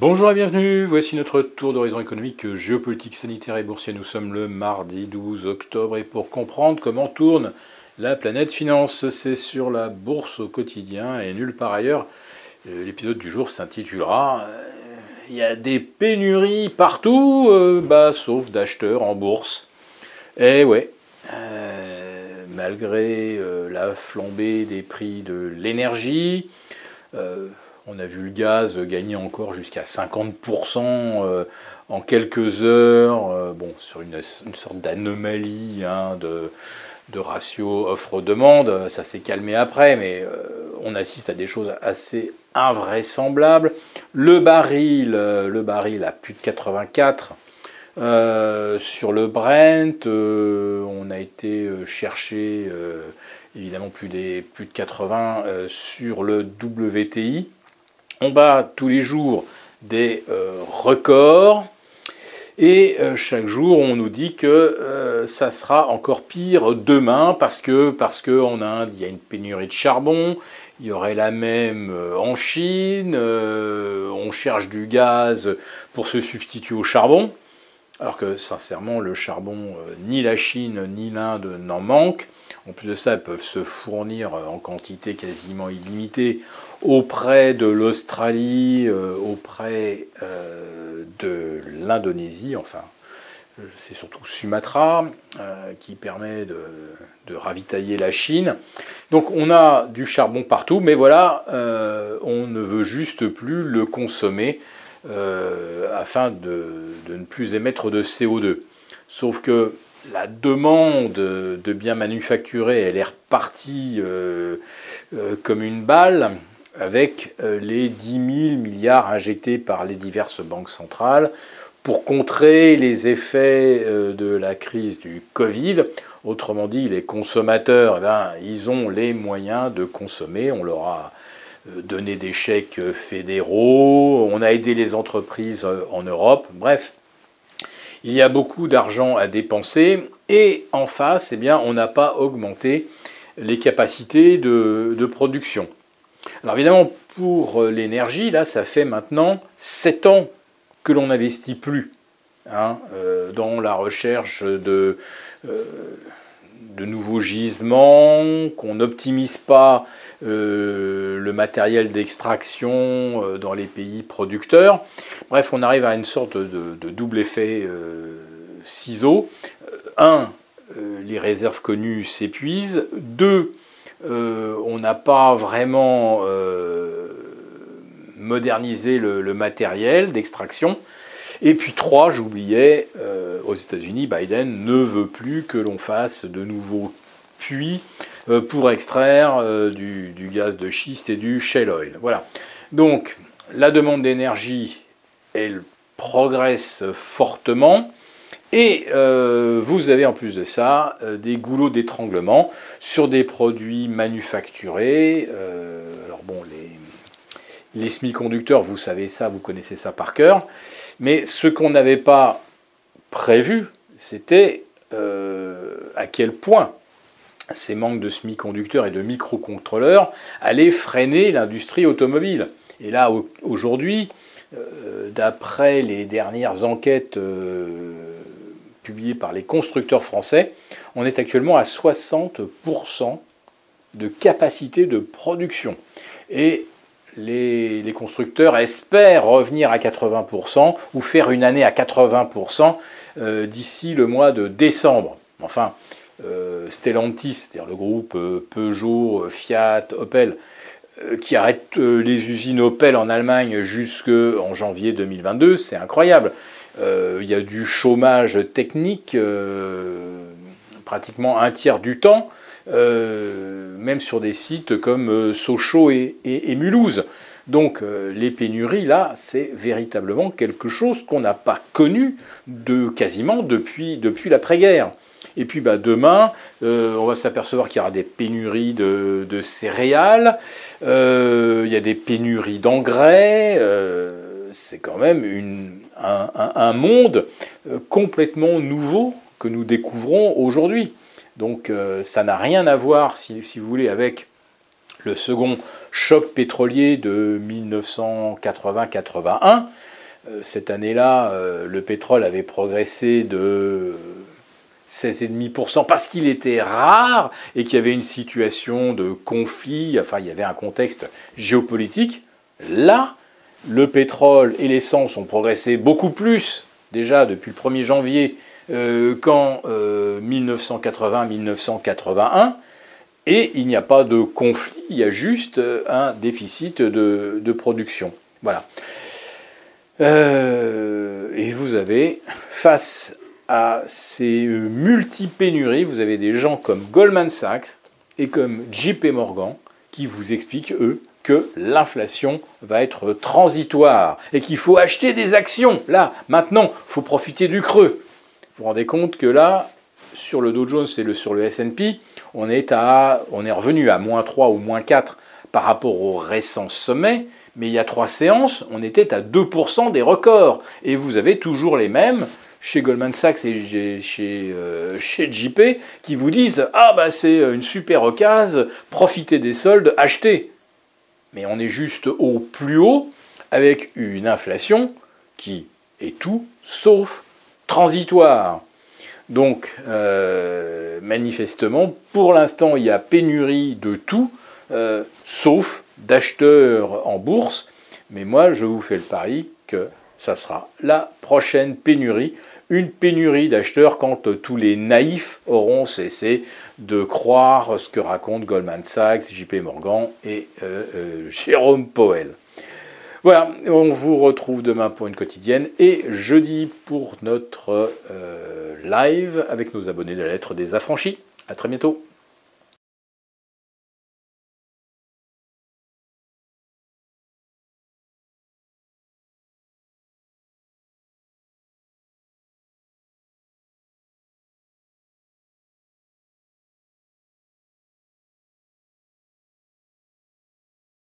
Bonjour et bienvenue, voici notre tour d'horizon économique, géopolitique, sanitaire et boursier. Nous sommes le mardi 12 octobre et pour comprendre comment tourne la planète finance, c'est sur la bourse au quotidien et nulle part ailleurs. Euh, l'épisode du jour s'intitulera euh, Il y a des pénuries partout, euh, bah, sauf d'acheteurs en bourse. Et eh ouais, malgré la flambée des prix de l'énergie, on a vu le gaz gagner encore jusqu'à 50% euh, en quelques heures, euh, sur une, sorte d'anomalie hein, de, ratio offre-demande. Ça s'est calmé après, mais euh, on assiste à des choses assez invraisemblables. Le baril, le baril plus de 84. sur le Brent, on a été chercher évidemment plus, des, plus de 80 sur le WTI. On bat tous les jours des euh, records. Et euh, chaque jour, on nous dit que euh, ça sera encore pire demain parce que parce qu'en Inde, il y a une pénurie de charbon. Il y aurait la même en Chine. on cherche du gaz pour se substituer au charbon. Alors que sincèrement, le charbon, ni la Chine ni l'Inde n'en manquent. En plus de ça, elles peuvent se fournir en quantité quasiment illimitée auprès de l'Australie, euh, auprès euh, de l'Indonésie, enfin c'est surtout Sumatra euh, qui permet de, ravitailler la Chine. Donc on a du charbon partout, mais voilà, on ne veut juste plus le consommer afin de, ne plus émettre de CO2. Sauf que la demande de biens manufacturés, elle est repartie comme une balle avec euh, les 10 000 milliards injectés par les diverses banques centrales pour contrer les effets euh, de la crise du Covid. Autrement dit, les consommateurs, eh ben, ils ont les moyens de consommer. On leur a euh, donné des chèques fédéraux, on a aidé les entreprises en Europe. Bref, il y a beaucoup d'argent à dépenser et en face, eh bien, on n'a pas augmenté les capacités de production. Alors évidemment, pour euh, l'énergie, là, ça fait maintenant 7 ans que l'on n'investit plus hein, euh, dans la recherche de, euh, de nouveaux gisements, qu'on n'optimise pas le matériel d'extraction dans les pays producteurs. Bref, on arrive à une sorte de, double effet ciseau. Un, les réserves connues s'épuisent. Deux, euh, on n'a pas vraiment euh, modernisé le, matériel d'extraction. Et puis trois, j'oubliais, euh, aux États-Unis, Biden ne veut plus que l'on fasse de nouveaux puits pour extraire du, gaz de schiste et du shale oil. Voilà. Donc la demande d'énergie, elle progresse fortement. Et euh, vous avez en plus de ça euh, des goulots d'étranglement sur des produits manufacturés. Euh, alors bon, les, les semi-conducteurs, vous savez ça, vous connaissez ça par cœur. Mais ce qu'on n'avait pas prévu, c'était à quel point ces manques de semi-conducteurs et de microcontrôleurs allaient freiner l'industrie automobile. Et là, aujourd'hui, d'après les dernières enquêtes publié par les constructeurs français, on est actuellement à 60% de capacité de production. Et les, constructeurs espèrent revenir à 80% ou faire une année à 80% euh, d'ici le mois de décembre. Enfin, euh, Stellantis, c'est-à-dire le groupe euh, Peugeot, Fiat, Opel, qui arrête les usines Opel en Allemagne jusqu'en janvier 2022, c'est incroyable. Euh, il y a du chômage technique euh, pratiquement un tiers du temps, euh, même sur des sites comme Sochaux et, Mulhouse. Donc les pénuries, là, c'est véritablement quelque chose qu'on n'a pas connu de quasiment depuis, depuis l'après-guerre. Et puis bah, demain, on va s'apercevoir qu'il y aura des pénuries de, céréales, il y a des pénuries d'engrais, c'est quand même une, un, monde euh, complètement nouveau que nous découvrons aujourd'hui. Donc euh, ça n'a rien à voir, si, vous voulez, avec le second choc pétrolier de 1980-81. Cette année-là, le pétrole avait progressé de 16,5% parce qu'il était rare et qu'il y avait une situation de conflit, enfin il y avait un contexte géopolitique. Là, le pétrole et l'essence ont progressé beaucoup plus déjà depuis le 1er janvier euh, qu'en 1980-1981. Euh, et il n'y a pas de conflit, il y a juste euh, un déficit de, production. Voilà. et vous avez, face à ces multipénuries, vous avez des gens comme Goldman Sachs et comme JP Morgan qui vous expliquent, eux, que l'inflation va être transitoire et qu'il faut acheter des actions. Là, maintenant, il faut profiter du creux. Vous vous rendez compte que là, sur le Dow Jones et sur le S&P, on est, à, on est revenu à moins 3 ou moins 4 par rapport au récent sommet, mais il y a trois séances, on était à 2% des records. Et vous avez toujours les mêmes chez Goldman Sachs et chez, euh, chez JP qui vous disent Ah, bah c'est une super occasion, profitez des soldes, achetez mais on est juste au plus haut avec une inflation qui est tout sauf transitoire. Donc, euh, manifestement, pour l'instant, il y a pénurie de tout, euh, sauf d'acheteurs en bourse. Mais moi, je vous fais le pari que ça sera la prochaine pénurie une pénurie d'acheteurs quand euh, tous les naïfs auront cessé de croire ce que racontent Goldman Sachs, JP Morgan et euh, euh, Jérôme Powell. Voilà, on vous retrouve demain pour une quotidienne et jeudi pour notre live avec nos abonnés de la lettre des affranchis. À très bientôt.